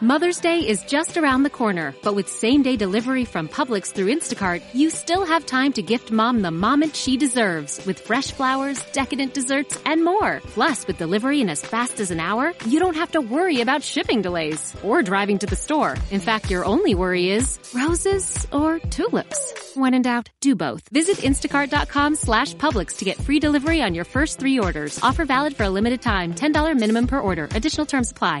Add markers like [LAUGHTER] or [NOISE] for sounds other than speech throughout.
Mother's Day is just around the corner, but with same day delivery from Publix through Instacart, you still have time to gift mom the moment she deserves with fresh flowers, decadent desserts, and more. Plus, with delivery in as fast as an hour, you don't have to worry about shipping delays or driving to the store. In fact, your only worry is roses or tulips. When in doubt, do both. Visit instacart.com slash Publix to get free delivery on your first three orders. Offer valid for a limited time. $10 minimum per order. Additional terms apply.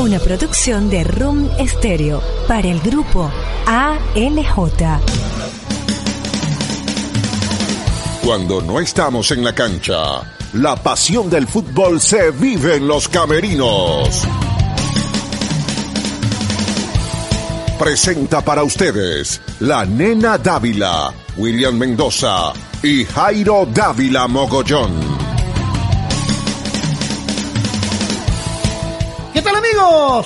Una producción de Room Stereo para el grupo ALJ. Cuando no estamos en la cancha, la pasión del fútbol se vive en los camerinos. Presenta para ustedes la nena Dávila, William Mendoza y Jairo Dávila Mogollón.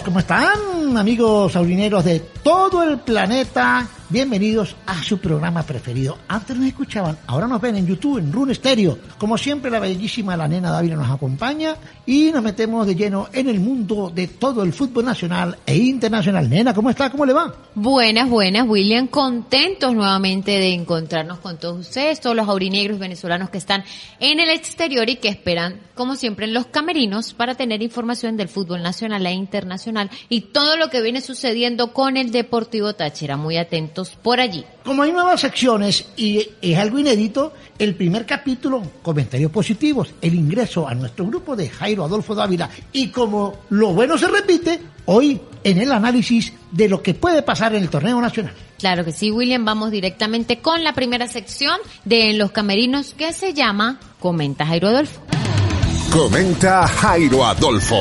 ¿Cómo están? Amigos aurineros de todo el planeta. Bienvenidos a su programa preferido. Antes nos escuchaban, ahora nos ven en YouTube, en Rune Stereo. Como siempre, la bellísima la nena Dávila nos acompaña y nos metemos de lleno en el mundo de todo el fútbol nacional e internacional. Nena, ¿cómo está? ¿Cómo le va? Buenas, buenas, William. Contentos nuevamente de encontrarnos con todos ustedes, todos los aurinegros venezolanos que están en el exterior y que esperan, como siempre, en los camerinos para tener información del fútbol nacional e internacional y todo lo que viene sucediendo con el Deportivo Táchira. Muy atentos por allí. Como hay nuevas secciones y es algo inédito, el primer capítulo, comentarios positivos, el ingreso a nuestro grupo de Jairo Adolfo Dávila y como lo bueno se repite, hoy en el análisis de lo que puede pasar en el torneo nacional. Claro que sí, William. Vamos directamente con la primera sección de En los Camerinos que se llama Comenta Jairo Adolfo. Comenta Jairo Adolfo.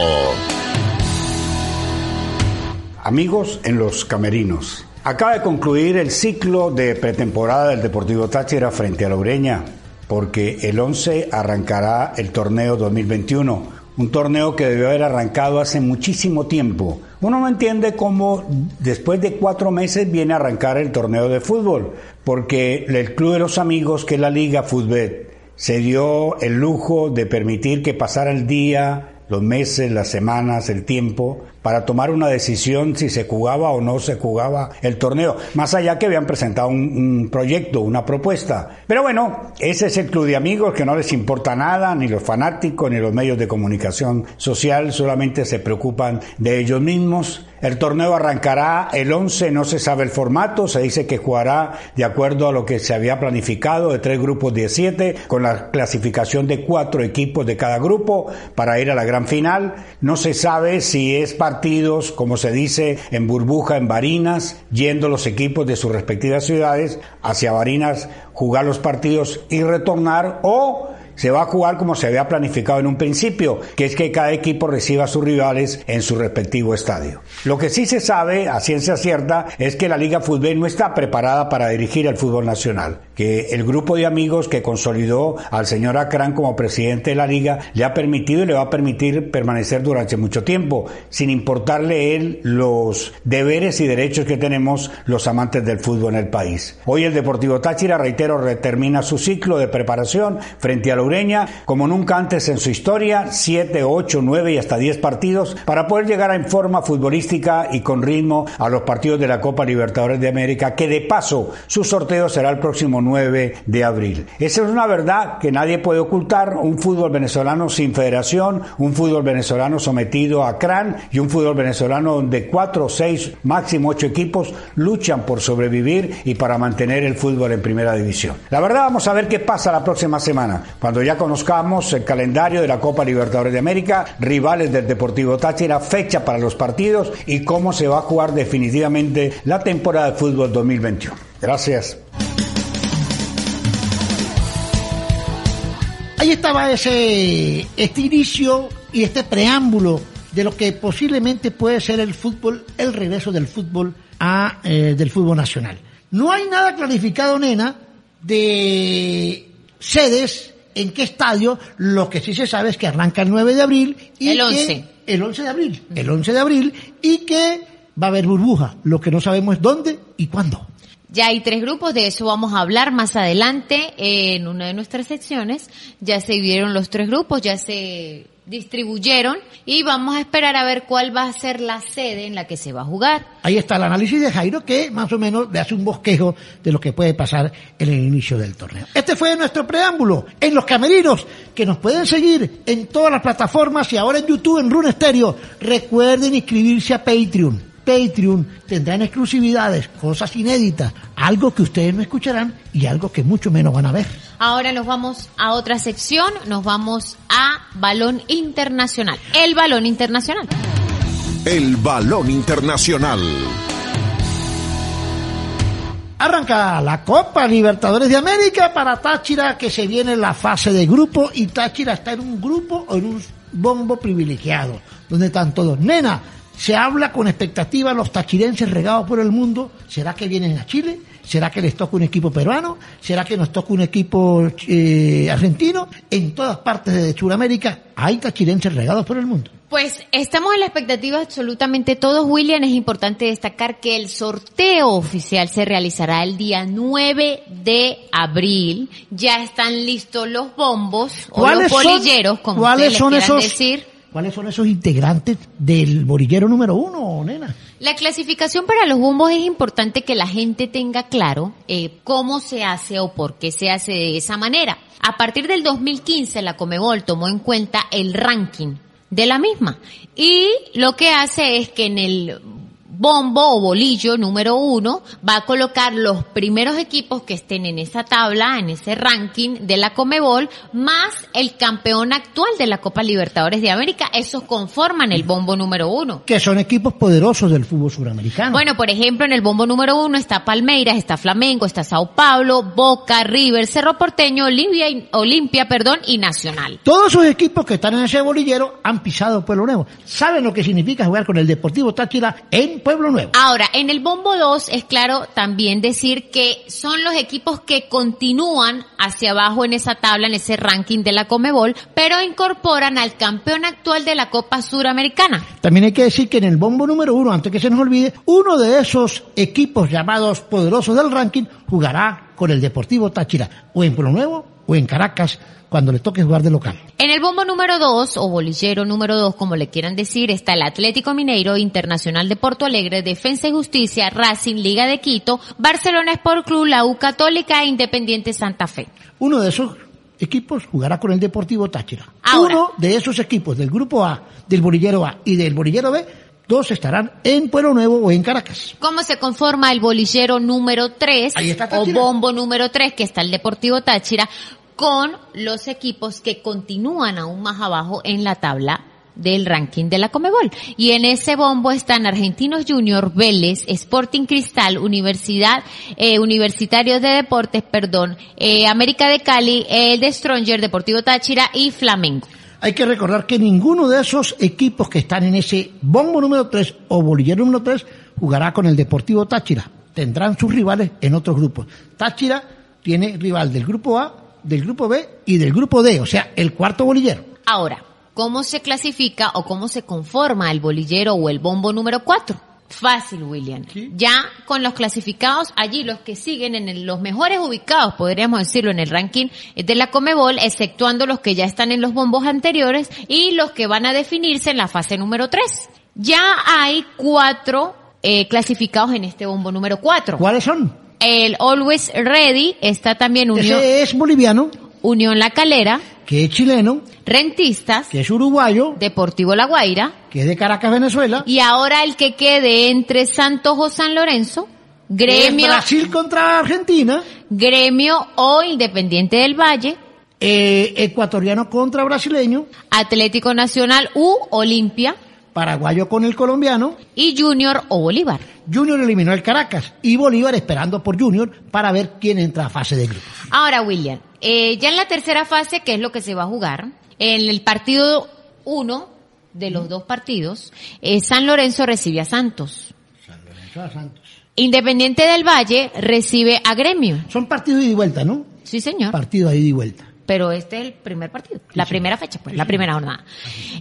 Amigos en los Camerinos. Acaba de concluir el ciclo de pretemporada del Deportivo Táchira frente a la Ureña, porque el 11 arrancará el torneo 2021, un torneo que debió haber arrancado hace muchísimo tiempo. Uno no entiende cómo después de cuatro meses viene a arrancar el torneo de fútbol, porque el Club de los Amigos, que es la Liga Fútbol, se dio el lujo de permitir que pasara el día, los meses, las semanas, el tiempo, para tomar una decisión si se jugaba o no se jugaba el torneo, más allá que habían presentado un, proyecto, una propuesta. Pero bueno, ese es el club de amigos que no les importa nada, ni los fanáticos, ni los medios de comunicación social, solamente se preocupan de ellos mismos. El torneo arrancará el 11, no se sabe el formato, se dice que jugará de acuerdo a lo que se había planificado, de tres grupos de siete, con la clasificación de cuatro equipos de cada grupo para ir a la gran final. No se sabe si es partidos, como se dice, en burbuja, en Barinas, yendo los equipos de sus respectivas ciudades hacia Barinas, jugar los partidos y retornar, o se va a jugar como se había planificado en un principio, que es que cada equipo reciba a sus rivales en su respectivo estadio. Lo que sí se sabe a ciencia cierta es que la Liga Fútbol no está preparada para dirigir el fútbol nacional, que el grupo de amigos que consolidó al señor Acrán como presidente de la liga le ha permitido y le va a permitir permanecer durante mucho tiempo, sin importarle él los deberes y derechos que tenemos los amantes del fútbol en el país. Hoy el Deportivo Táchira, reitero, termina su ciclo de preparación frente a la Ureña, como nunca antes en su historia, 7, 8, 9 y hasta 10 partidos, para poder llegar en forma futbolística y con ritmo a los partidos de la Copa Libertadores de América, que de paso su sorteo será el próximo 9 de abril. Esa es una verdad que nadie puede ocultar, un fútbol venezolano sin federación, un fútbol venezolano sometido a CRAN y un fútbol venezolano donde 4, 6, máximo 8 equipos luchan por sobrevivir y para mantener el fútbol en primera división. La verdad vamos a ver qué pasa la próxima semana, ya conozcamos el calendario de la Copa Libertadores de América, rivales del Deportivo Táchira, fecha para los partidos y cómo se va a jugar definitivamente la temporada de fútbol 2021. Gracias. Ahí estaba ese este inicio y este preámbulo de lo que posiblemente puede ser el fútbol, el regreso del fútbol a, eh, del fútbol nacional. No hay nada clarificado, nena, de sedes, en qué estadio, lo que sí se sabe es que arranca el 9 de abril y El que- 11. el 11 de abril, el 11 de abril y que va a haber burbuja, lo que no sabemos es dónde y cuándo. Ya hay tres grupos, de eso vamos a hablar más adelante en una de nuestras secciones. Ya se dividieron los tres grupos, ya se distribuyeron y vamos a esperar a ver cuál va a ser la sede en la que se va a jugar. Ahí está el análisis de Jairo que más o menos le hace un bosquejo de lo que puede pasar en el inicio del torneo. Este fue nuestro preámbulo en los camerinos que nos pueden seguir en todas las plataformas y ahora en YouTube en Rune Stereo. Recuerden inscribirse a Patreon. Patreon tendrán exclusividades, cosas inéditas, algo que ustedes no escucharán y algo que mucho menos van a ver. Ahora nos vamos a otra sección, nos vamos a balón internacional. El balón internacional. El balón internacional. Arranca la Copa Libertadores de América para Táchira que se viene la fase de grupo y Táchira está en un grupo o en un bombo privilegiado, donde están todos. Nena, se habla con expectativa los tachirenses regados por el mundo. ¿Será que vienen a Chile? ¿Será que les toca un equipo peruano? ¿Será que nos toca un equipo eh, argentino? En todas partes de Sudamérica hay tachirenses regados por el mundo. Pues estamos en la expectativa absolutamente todos, William. Es importante destacar que el sorteo oficial se realizará el día 9 de abril. Ya están listos los bombos o los son- bolilleros, como ¿cuáles son les esos, decir. ¿Cuáles son esos integrantes del bolillero número uno, nena? La clasificación para los bombos es importante que la gente tenga claro eh, cómo se hace o por qué se hace de esa manera. A partir del 2015 la Comebol tomó en cuenta el ranking de la misma y lo que hace es que en el bombo o bolillo número uno va a colocar los primeros equipos que estén en esa tabla, en ese ranking de la Comebol, más el campeón actual de la Copa Libertadores de América. Esos conforman el bombo número uno. Que son equipos poderosos del fútbol suramericano. Bueno, por ejemplo, en el bombo número uno está Palmeiras, está Flamengo, está Sao Paulo, Boca, River, Cerro Porteño, Olimpia, y- Olimpia, perdón, y Nacional. Todos esos equipos que están en ese bolillero han pisado Pueblo Nuevo. Saben lo que significa jugar con el Deportivo Táchira en Pueblo Nuevo. Ahora, en el bombo 2 es claro también decir que son los equipos que continúan hacia abajo en esa tabla, en ese ranking de la Comebol, pero incorporan al campeón actual de la Copa Suramericana. También hay que decir que en el bombo número uno, antes que se nos olvide, uno de esos equipos llamados poderosos del ranking jugará con el Deportivo Táchira, o en Pueblo Nuevo o en Caracas, cuando le toque jugar de local. En el bombo número 2, o bolillero número 2, como le quieran decir, está el Atlético Mineiro, Internacional de Porto Alegre, Defensa y Justicia, Racing, Liga de Quito, Barcelona Sport Club, la U Católica e Independiente Santa Fe. Uno de esos equipos jugará con el Deportivo Táchira. Ahora. Uno de esos equipos del grupo A, del bolillero A y del bolillero B, dos estarán en Pueblo Nuevo o en Caracas. ¿Cómo se conforma el bolillero número 3 Ahí está o bombo número 3 que está el Deportivo Táchira con los equipos que continúan aún más abajo en la tabla del ranking de la Comebol. Y en ese bombo están Argentinos Junior, Vélez, Sporting Cristal, Universidad, eh, Universitarios de Deportes, perdón, eh, América de Cali, el de Stronger, Deportivo Táchira y Flamengo. Hay que recordar que ninguno de esos equipos que están en ese bombo número 3 o bolillero número 3 jugará con el Deportivo Táchira. Tendrán sus rivales en otros grupos. Táchira tiene rival del grupo A, del grupo B y del grupo D, o sea, el cuarto bolillero. Ahora, ¿cómo se clasifica o cómo se conforma el bolillero o el bombo número 4? Fácil, William. Ya con los clasificados allí, los que siguen en el- los mejores ubicados, podríamos decirlo, en el ranking de la Comebol, exceptuando los que ya están en los bombos anteriores y los que van a definirse en la fase número 3. Ya hay cuatro eh, clasificados en este bombo número 4. ¿Cuáles son? El Always Ready está también Unión, Ese es boliviano, Unión La Calera, que es chileno, Rentistas, que es uruguayo, Deportivo La Guaira, que es de Caracas, Venezuela. y ahora el que quede entre Santos o San Lorenzo, Gremio, Brasil contra Argentina, Gremio o Independiente del Valle, eh, ecuatoriano contra brasileño, Atlético Nacional u Olimpia paraguayo con el colombiano. y Junior o Bolívar. Junior eliminó el Caracas y Bolívar esperando por Junior para ver quién entra a fase de grupos. Ahora, William, eh, ya en la tercera fase, que es lo que se va a jugar, en el partido 1 de los dos partidos, eh, San Lorenzo recibe a Santos. Independiente del Valle recibe a Gremio. Son partidos y vuelta, ¿no? Sí, señor. Partido de ida y vuelta. Pero este es el primer partido, la primera fecha, pues, la primera jornada.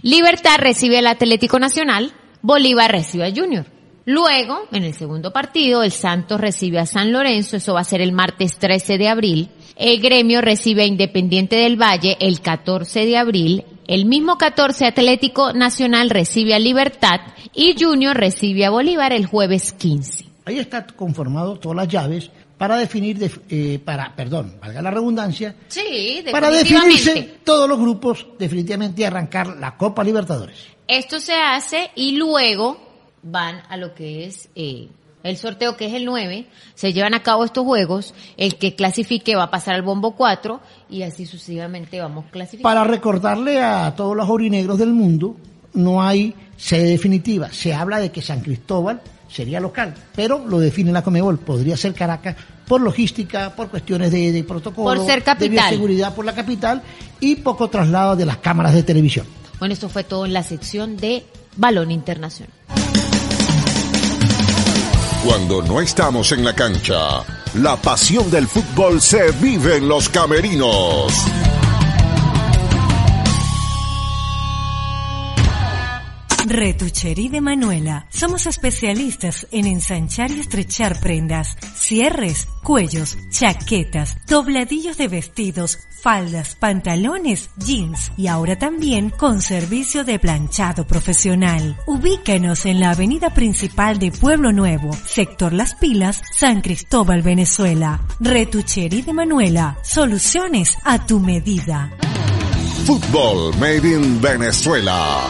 Libertad recibe al Atlético Nacional, Bolívar recibe a Junior. Luego, en el segundo partido, el Santos recibe a San Lorenzo, eso va a ser el martes 13 de abril. El Gremio recibe a Independiente del Valle el 14 de abril. El mismo 14 Atlético Nacional recibe a Libertad y Junior recibe a Bolívar el jueves 15. Ahí está conformado todas las llaves para definir, de- eh, para, perdón, valga la redundancia, Sí, para definirse todos los grupos definitivamente y arrancar la Copa Libertadores. Esto se hace y luego van a lo que es eh, el sorteo, que es el 9. Se llevan a cabo estos juegos. El que clasifique va a pasar al bombo 4 y así sucesivamente vamos clasificando. Para recordarle a todos los aurinegros del mundo, no hay sede definitiva. Se habla de que San Cristóbal sería local, pero lo define la Comebol. Podría ser Caracas por logística, por cuestiones de, de protocolo, Por ser de capital. bioseguridad por la capital y poco traslado de las cámaras de televisión. Bueno, esto fue todo en la sección de Balón Internacional. Cuando no estamos en la cancha, la pasión del fútbol se vive en los camerinos. Retucherí de Manuela. Somos especialistas en ensanchar y estrechar prendas, cierres, cuellos, chaquetas, dobladillos de vestidos, faldas, pantalones, jeans y ahora también con servicio de planchado profesional. Ubícanos en la avenida principal de Pueblo Nuevo, sector Las Pilas, San Cristóbal, Venezuela. Retucherí de Manuela. Soluciones a tu medida. Fútbol Made in Venezuela.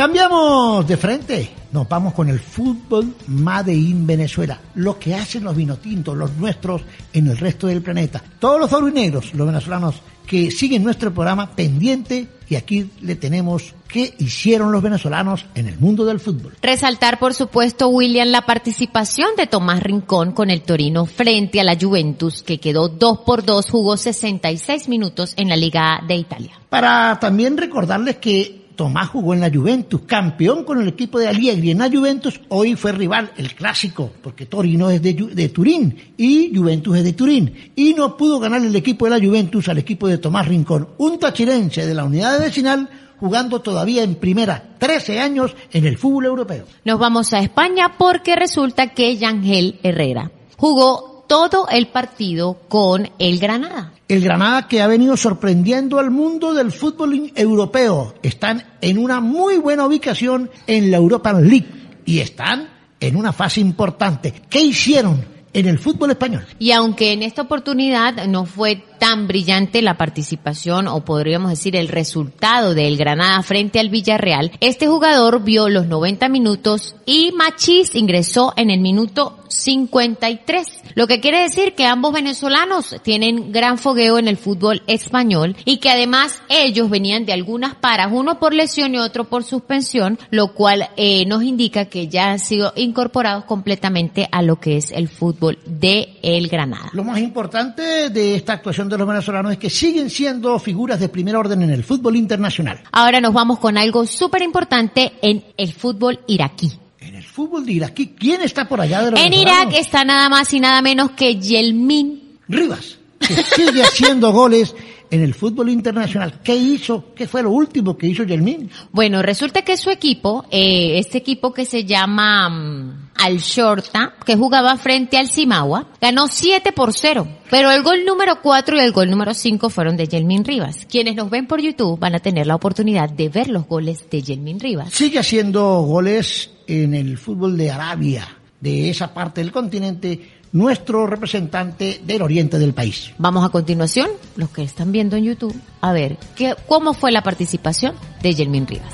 Cambiamos de frente. Nos vamos con el fútbol Made in Venezuela. Lo que hacen los vinotintos, los nuestros, en el resto del planeta. Todos los aurinegros, los venezolanos que siguen nuestro programa pendiente y aquí le tenemos qué hicieron los venezolanos en el mundo del fútbol. Resaltar, por supuesto, William, la participación de Tomás Rincón con el Torino frente a la Juventus, que quedó 2 por 2, jugó 66 minutos en la Liga A de Italia. Para también recordarles que Tomás jugó en la Juventus, campeón con el equipo de Allegri en la Juventus, hoy fue rival, el clásico, porque Torino es de, de Turín y Juventus es de Turín. Y no pudo ganar el equipo de la Juventus al equipo de Tomás Rincón, un tachirense de la unidad de vecinal, jugando todavía en primera, 13 años en el fútbol europeo. Nos vamos a España porque resulta que Yangel Herrera jugó todo el partido con el Granada. El Granada que ha venido sorprendiendo al mundo del fútbol europeo. Están en una muy buena ubicación en la Europa League y están en una fase importante. ¿Qué hicieron en el fútbol español? Y aunque en esta oportunidad no fue tan brillante la participación o podríamos decir el resultado del Granada frente al Villarreal, este jugador vio los 90 minutos y Machís ingresó en el minuto 53. Lo que quiere decir que ambos venezolanos tienen gran fogueo en el fútbol español y que además ellos venían de algunas paras, uno por lesión y otro por suspensión, lo cual eh, nos indica que ya han sido incorporados completamente a lo que es el fútbol de el Granada. Lo más importante de esta actuación de los venezolanos es que siguen siendo figuras de primer orden en el fútbol internacional. Ahora nos vamos con algo súper importante en el fútbol iraquí. En el fútbol de Irak, ¿quién está por allá de los En venezolanos? Irak está nada más y nada menos que Yelmin Rivas, que sigue haciendo goles en el fútbol internacional. ¿Qué hizo? ¿Qué fue lo último que hizo Yelmin? Bueno, resulta que su equipo, eh, este equipo que se llama mm, Al Shorta, que jugaba frente al Simagua, ganó 7 por 0. Pero el gol número 4 y el gol número 5 fueron de Yelmin Rivas. Quienes nos ven por YouTube van a tener la oportunidad de ver los goles de Yelmin Rivas. Sigue haciendo goles en el fútbol de Arabia, de esa parte del continente, nuestro representante del oriente del país. Vamos a continuación, los que están viendo en YouTube, a ver qué, cómo fue la participación de Yelmin Rivas.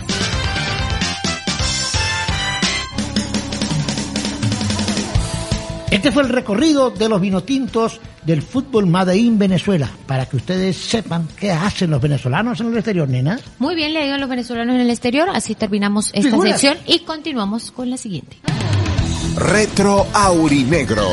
Este fue el recorrido de los vinotintos del fútbol Made in Venezuela, para que ustedes sepan qué hacen los venezolanos en el exterior, nena. Muy bien, le digo a los venezolanos en el exterior, así terminamos esta Figuras. sección y continuamos con la siguiente. Retro Aurinegro.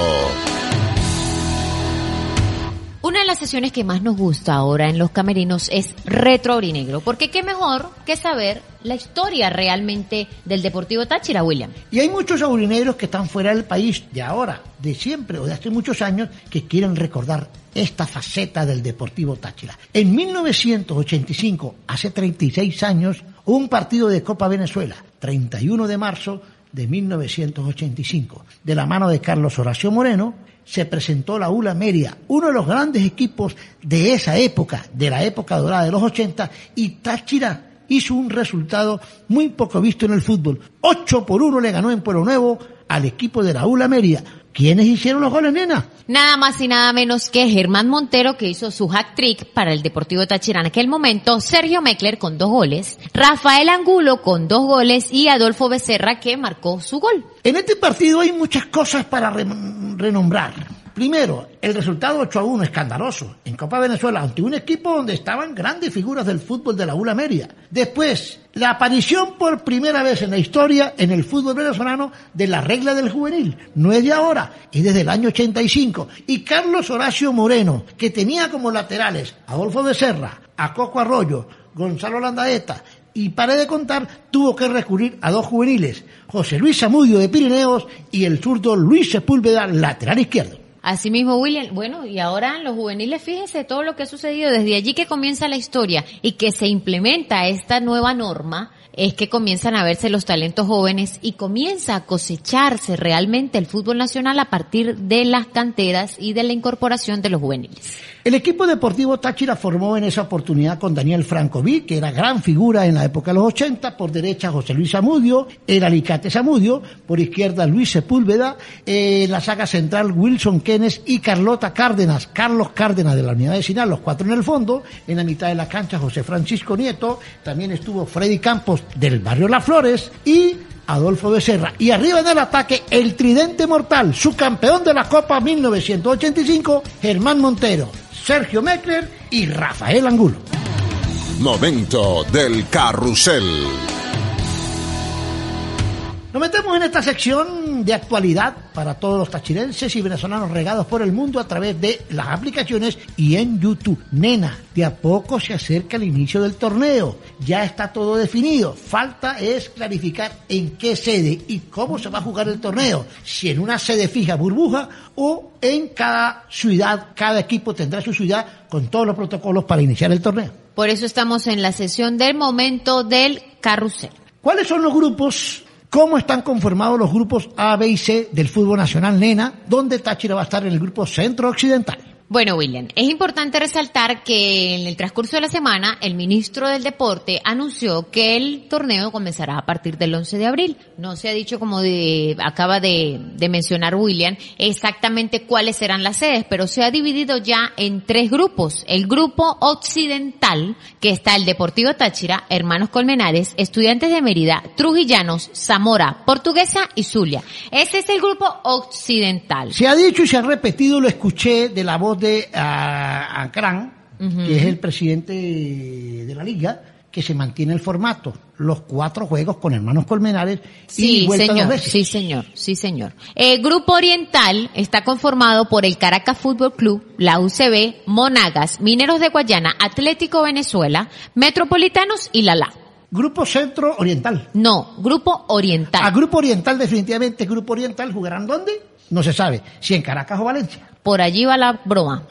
Una de las sesiones que más nos gusta ahora en los camerinos es Retro Aurinegro, porque qué mejor que saber la historia realmente del Deportivo Táchira, William. Y hay muchos aurinegros que están fuera del país de ahora, de siempre o de hace muchos años, que quieren recordar esta faceta del Deportivo Táchira. En 1985, hace 36 años, un partido de Copa Venezuela, 31 de marzo de 1985. De la mano de Carlos Horacio Moreno, se presentó la ULA Meria, uno de los grandes equipos de esa época, de la época dorada de los 80, y Táchira hizo un resultado muy poco visto en el fútbol. 8 por 1 le ganó en Pueblo Nuevo al equipo de la ULA Meria. ¿Quiénes hicieron los goles, nena? Nada más y nada menos que Germán Montero, que hizo su hat trick para el Deportivo Táchira en aquel momento, Sergio Meckler con dos goles, Rafael Angulo con dos goles y Adolfo Becerra que marcó su gol. En este partido hay muchas cosas para renombrar. Primero, el resultado 8 a 1 escandaloso en Copa Venezuela ante un equipo donde estaban grandes figuras del fútbol de la ULA Media. Después, la aparición por primera vez en la historia en el fútbol venezolano de la regla del juvenil. No es de ahora, es desde el año 85. Y Carlos Horacio Moreno, que tenía como laterales a Adolfo de Serra, a Coco Arroyo, Gonzalo Landaeta y para de contar, tuvo que recurrir a dos juveniles, José Luis Zamudio de Pirineos y el zurdo Luis Sepúlveda, lateral izquierdo. Asimismo, William, bueno, y ahora los juveniles, fíjese todo lo que ha sucedido desde allí que comienza la historia y que se implementa esta nueva norma, es que comienzan a verse los talentos jóvenes y comienza a cosecharse realmente el fútbol nacional a partir de las canteras y de la incorporación de los juveniles. El equipo deportivo Táchira formó en esa oportunidad con Daniel Francoví, que era gran figura en la época de los 80, por derecha José Luis Zamudio, el Alicate Zamudio, por izquierda Luis Sepúlveda, en la saga central Wilson Kenes y Carlota Cárdenas, Carlos Cárdenas de la unidad vecinal, los cuatro en el fondo, en la mitad de la cancha José Francisco Nieto, también estuvo Freddy Campos del barrio Las Flores y Adolfo Becerra. Y arriba en el ataque, el tridente mortal, su campeón de la Copa 1985, Germán Montero. Sergio Meckler y Rafael Angulo. Momento del carrusel. Nos metemos en esta sección de actualidad para todos los tachirenses y venezolanos regados por el mundo a través de las aplicaciones y en YouTube. Nena, de a poco se acerca el inicio del torneo. Ya está todo definido. Falta es clarificar en qué sede y cómo se va a jugar el torneo. Si en una sede fija burbuja o en cada ciudad, cada equipo tendrá su ciudad con todos los protocolos para iniciar el torneo. Por eso estamos en la sesión del momento del carrusel. ¿Cuáles son los grupos cómo están conformados los grupos A, B y C del fútbol nacional Nena, donde Táchira va a estar en el grupo Centro Occidental. Bueno, William, es importante resaltar que en el transcurso de la semana el ministro del Deporte anunció que el torneo comenzará a partir del 11 de abril. No se ha dicho, como de, acaba de, mencionar William, exactamente cuáles serán las sedes, pero se ha dividido ya en tres grupos. El grupo occidental, que está el Deportivo Táchira, Hermanos Colmenares, Estudiantes de Mérida, Trujillanos, Zamora, Portuguesa y Zulia. Ese es el grupo occidental. Se ha dicho y se ha repetido, lo escuché de la voz de a, que es el presidente de la liga, que se mantiene el formato, los cuatro juegos con hermanos Colmenares sí, señor, Sí, señor, sí, señor. El Grupo Oriental está conformado por el Caracas Fútbol Club, la UCB, Monagas, Mineros de Guayana, Atlético Venezuela, Metropolitanos y Lala. Grupo Centro Oriental. No, Grupo Oriental. A Grupo Oriental, definitivamente, Grupo Oriental, ¿jugarán dónde? No se sabe, si en Caracas o Valencia. Por allí va la broma,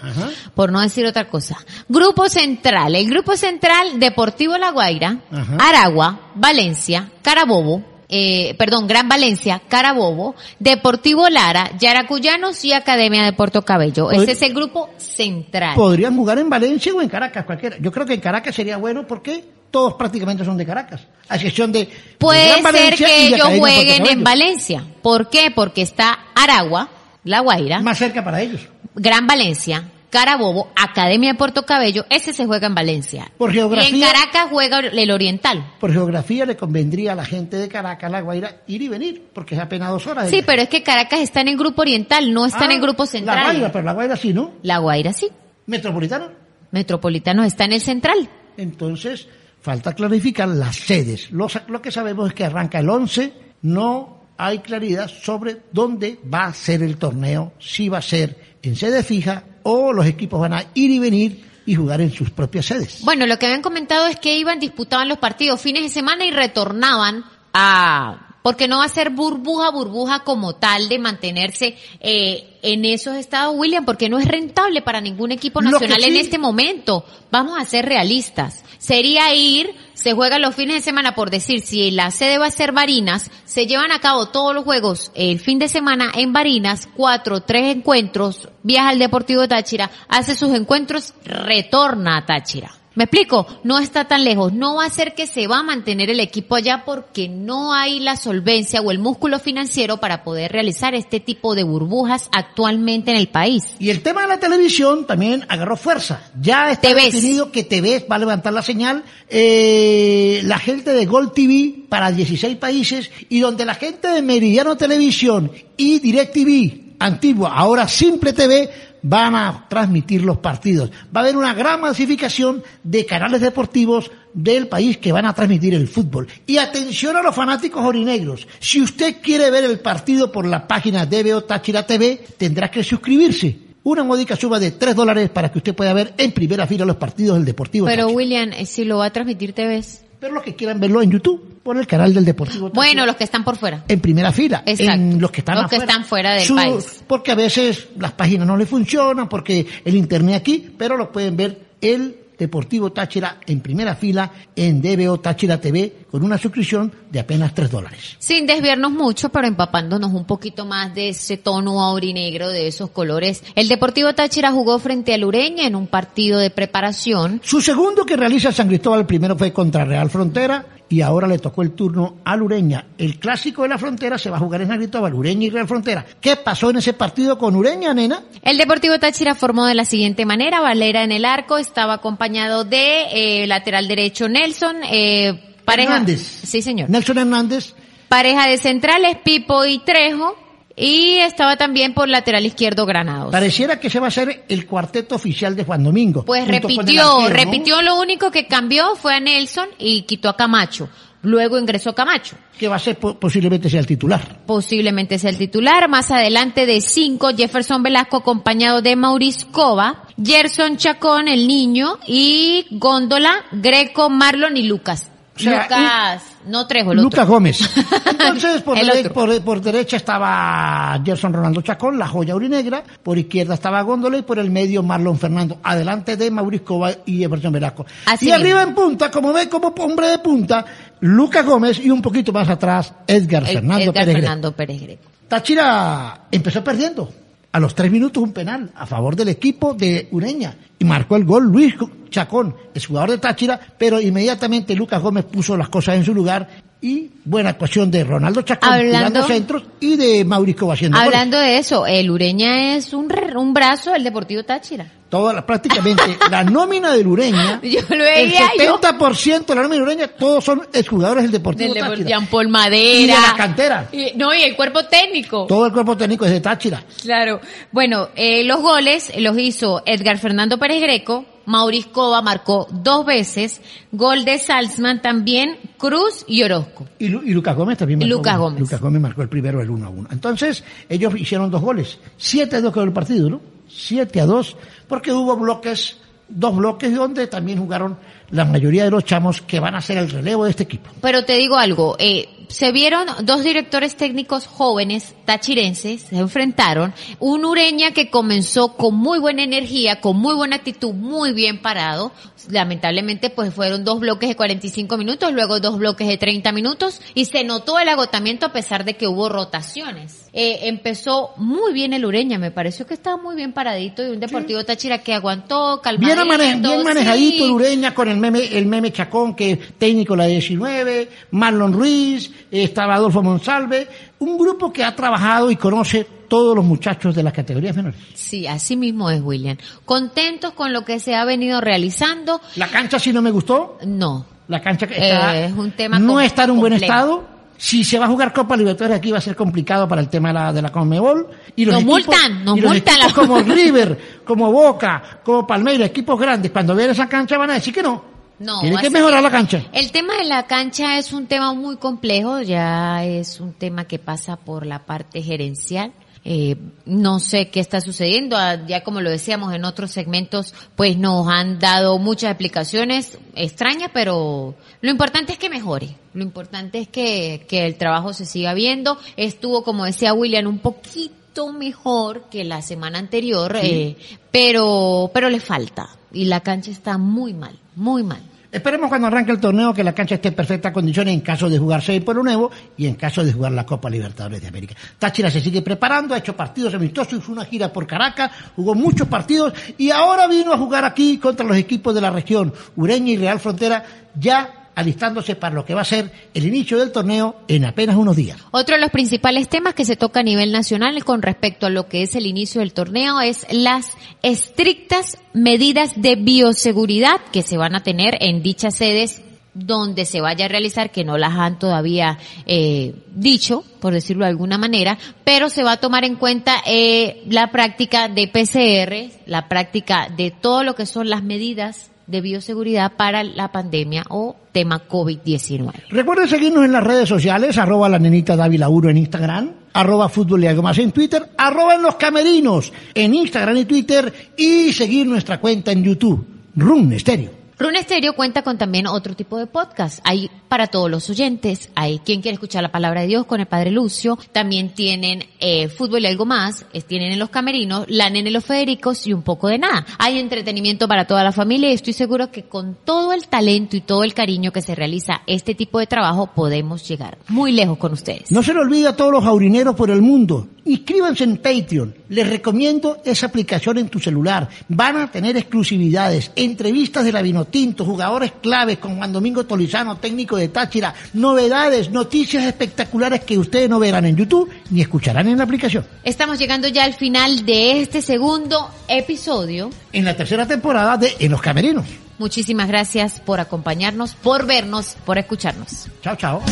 por no decir otra cosa. Grupo Central, el Grupo Central Deportivo La Guaira, Aragua, Valencia, Carabobo, eh, perdón, Gran Valencia, Carabobo, Deportivo Lara, Yaracuyanos y Academia de Puerto Cabello. Ese es el grupo central. Podrían jugar en Valencia o en Caracas, cualquiera. Yo creo que en Caracas sería bueno porque todos prácticamente son de Caracas, a excepción de... Puede ser que ellos jueguen en Valencia. ¿Por qué? Porque está Aragua, la Guaira. Más cerca para ellos. Gran Valencia, Carabobo, Academia de Puerto Cabello, ese se juega en Valencia. Por geografía. Y en Caracas juega el Oriental. Por geografía le convendría a la gente de Caracas, La Guaira, ir y venir, porque es apenas dos horas. sí, pero es que Caracas está en el grupo Oriental, no está en el ah, grupo central. La Guaira, pero La Guaira sí, ¿no? La Guaira sí. ¿Metropolitano? Metropolitano está en el central. Entonces, falta clarificar las sedes. Lo, lo que sabemos es que arranca el 11, no hay claridad sobre dónde va a ser el torneo, si va a ser en sede fija o los equipos van a ir y venir y jugar en sus propias sedes. Bueno, lo que habían comentado es que iban, disputaban los partidos fines de semana y retornaban a porque no va a ser burbuja, burbuja como tal de mantenerse eh, en esos estados, William, porque no es rentable para ningún equipo nacional en este momento. Vamos a ser realistas. Sería ir, se juega los fines de semana, por decir, si la sede va a ser Barinas, se llevan a cabo todos los juegos el fin de semana en Barinas, cuatro, tres encuentros, viaja al Deportivo Táchira, hace sus encuentros, retorna a Táchira. Me explico, no está tan lejos, no va a ser que se va a mantener el equipo allá porque no hay la solvencia o el músculo financiero para poder realizar este tipo de burbujas actualmente en el país. Y el tema de la televisión también agarró fuerza. Ya está definido que TV va a levantar la señal, eh, la gente de Gold TV para 16 países y donde la gente de Meridiano Televisión y DirecTV, antigua, ahora Simple TV, van a transmitir los partidos. Va a haber una gran masificación de canales deportivos del país que van a transmitir el fútbol. Y atención a los fanáticos orinegros. Si usted quiere ver el partido por la página de Veo Táchira TV, tendrá que suscribirse. Una módica suma de 3 dólares para que usted pueda ver en primera fila los partidos del Deportivo. Pero William, eh, si lo va a transmitir TV. Pero los que quieran verlo en YouTube, por el canal del Deportivo. Bueno, los que están por fuera. En primera fila. Exacto. En los que están Los que están fuera del país. Porque a veces las páginas no le funcionan, porque el internet aquí, pero lo pueden ver el Deportivo Táchira en primera fila en DBO Táchira TV con una suscripción de apenas 3 dólares. Sin desviarnos mucho, pero empapándonos un poquito más de ese tono aurinegro, de esos colores. El Deportivo Táchira jugó frente al Ureña en un partido de preparación. Su segundo que realiza San Cristóbal, el primero fue contra Real Frontera y ahora le tocó el turno al Ureña. El clásico de la frontera se va a jugar en San Cristóbal, Ureña y Real Frontera. ¿Qué pasó en ese partido con Ureña, nena? El Deportivo Táchira formó de la siguiente manera. Valera en el arco, estaba acompañado de eh, lateral derecho Nelson, eh, pareja. Hernández. Sí, señor. Nelson Hernández. Pareja de centrales, Pipo y Trejo. Y estaba también por lateral izquierdo Granados. Pareciera que se va a hacer el cuarteto oficial de Juan Domingo. Pues repitió, repitió lo único que cambió fue a Nelson y quitó a Camacho. Luego ingresó Camacho. Que va a ser po- posiblemente sea el titular. Posiblemente sea el titular. Más adelante de cinco, Jefferson Velasco acompañado de Maurice Cova, Gerson Chacón, el niño, y Góndola, Greco, Marlon y Lucas. O sea, Lucas, no Trejo, el otro. Lucas Gómez. [LAUGHS] Entonces, por, [LAUGHS] El dere- otro. por, por derecha estaba Gerson Ronaldo Chacón, la joya urinegra. Por izquierda estaba Góndola y por el medio Marlon Fernando. Adelante de Mauricio y Jefferson Velasco. Así y mismo. arriba en punta, como ve como hombre de punta, Lucas Gómez y un poquito más atrás Edgar El- Fernando Edgar Pérez. Fernando Pérez Greco. Táchira empezó perdiendo. A los tres minutos un penal a favor del equipo de Ureña. Y marcó el gol Luis Chacón, el jugador de Táchira, pero inmediatamente Lucas Gómez puso las cosas en su lugar y buena actuación de Ronaldo Chacón Hablando- tirando centros y de Mauricio haciendo goles. Hablando de eso, el Ureña es un, un brazo del Deportivo Táchira. Toda la- prácticamente [LAUGHS] la nómina del Ureña, [LAUGHS] Yo lo el veía yo. 70% de la nómina del Ureña, todos son exjugadores del Deportivo Del Táchira. Jean Paul Madera. Y de la cantera. Y- no, y el cuerpo técnico. Todo el cuerpo técnico es de Táchira. Claro. Bueno, eh, los goles los hizo Edgar Fernando Pérez Greco, Maurice Cova marcó dos veces, gol de Salzman también, Cruz y Orozco. Y, Lu- y Lucas Gómez también marcó. Lucas Gómez. Lucas Gómez marcó el primero, el 1 a 1. Entonces, ellos hicieron dos goles. 7 a 2 quedó el partido, ¿no? 7 a 2, porque hubo bloques, dos bloques donde también jugaron la mayoría de los chamos que van a ser el relevo de este equipo. Pero te digo algo, eh, se vieron dos directores técnicos jóvenes, tachirenses, se enfrentaron. Un Ureña que comenzó con muy buena energía, con muy buena actitud, muy bien parado. Lamentablemente, pues fueron dos bloques de 45 minutos, luego dos bloques de 30 minutos y se notó el agotamiento a pesar de que hubo rotaciones. Eh, empezó muy bien el Ureña, me pareció que estaba muy bien paradito y un Deportivo Táchira que aguantó, calmadito. Bien, bien manejadito sí. el Ureña con el meme, el meme Chacón, que técnico la 19, Marlon Ruiz, estaba Adolfo Monsalve, un grupo que ha trabajado y conoce todos los muchachos de las categorías menores. Sí, así mismo es, William. Contentos con lo que se ha venido realizando. La cancha sí no me gustó, No. La cancha que está, Eh, es un tema no está en un buen estado. Si se va a jugar Copa Libertadores aquí va a ser complicado para el tema de la, de la Conmebol. Y los Nos equipos, multan, nos y los multan equipos la- como River, como Boca, como Palmeiras, equipos grandes, cuando vean esa cancha van a decir que no. No, Tiene que mejorar la cancha. El tema de la cancha es un tema muy complejo, ya es un tema que pasa por la parte gerencial. Eh, no sé qué está sucediendo, ah, ya como lo decíamos en otros segmentos, pues nos han dado muchas explicaciones extrañas, pero lo importante es que mejore, lo importante es que, que el trabajo se siga viendo. Estuvo, como decía William, un poquito mejor que la semana anterior, eh, pero, pero le falta y la cancha está muy mal, muy mal. Esperemos cuando arranque el torneo que la cancha esté en perfectas condiciones en caso de jugarse el Pueblo Nuevo y en caso de jugar la Copa Libertadores de América. Táchira se sigue preparando, ha hecho partidos amistosos, hizo una gira por Caracas, jugó muchos partidos y ahora vino a jugar aquí contra los equipos de la región, Ureña y Real Frontera, ya alistándose para lo que va a ser el inicio del torneo en apenas unos días. Otro de los principales temas que se toca a nivel nacional con respecto a lo que es el inicio del torneo es las estrictas medidas de bioseguridad que se van a tener en dichas sedes donde se vaya a realizar, que no las han todavía eh, dicho, por decirlo de alguna manera, pero se va a tomar en cuenta eh, la práctica de PCR, la práctica de todo lo que son las medidas de bioseguridad para la pandemia o tema COVID-19. Recuerden seguirnos en las redes sociales, arroba la nenita Dávila en Instagram, arroba fútbol y algo más en Twitter, arroba en los camerinos en Instagram y Twitter y seguir nuestra cuenta en YouTube, Run Stereo. Rune Stereo cuenta con también otro tipo de podcast. Hay para todos los oyentes. Hay quien quiere escuchar la palabra de Dios con el Padre Lucio. También tienen eh, fútbol y algo más. tienen en los camerinos, la nene los Federicos y un poco de nada. Hay entretenimiento para toda la familia y estoy seguro que con todo el talento y todo el cariño que se realiza este tipo de trabajo podemos llegar muy lejos con ustedes. No se le olvide a todos los aurineros por el mundo. Inscríbanse en Patreon. Les recomiendo esa aplicación en tu celular. Van a tener exclusividades, entrevistas de la Vinotinto, jugadores claves con Juan Domingo Tolizano, técnico de Táchira, novedades, noticias espectaculares que ustedes no verán en YouTube ni escucharán en la aplicación. Estamos llegando ya al final de este segundo episodio. En la tercera temporada de En los Camerinos. Muchísimas gracias por acompañarnos, por vernos, por escucharnos. Chao, chao.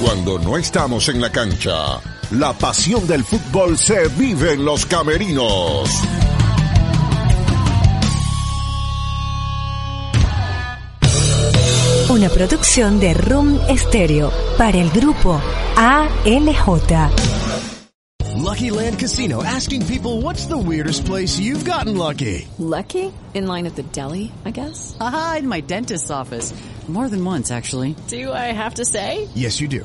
Cuando no estamos en la cancha, la pasión del fútbol se vive en los camerinos. Una producción de Room Stereo para el grupo ALJ. Lucky Land Casino asking people what's the weirdest place you've gotten lucky. Lucky? In line at the deli, I guess? Aha, in my dentist's office. More than once, actually. Do I have to say? Yes, you do.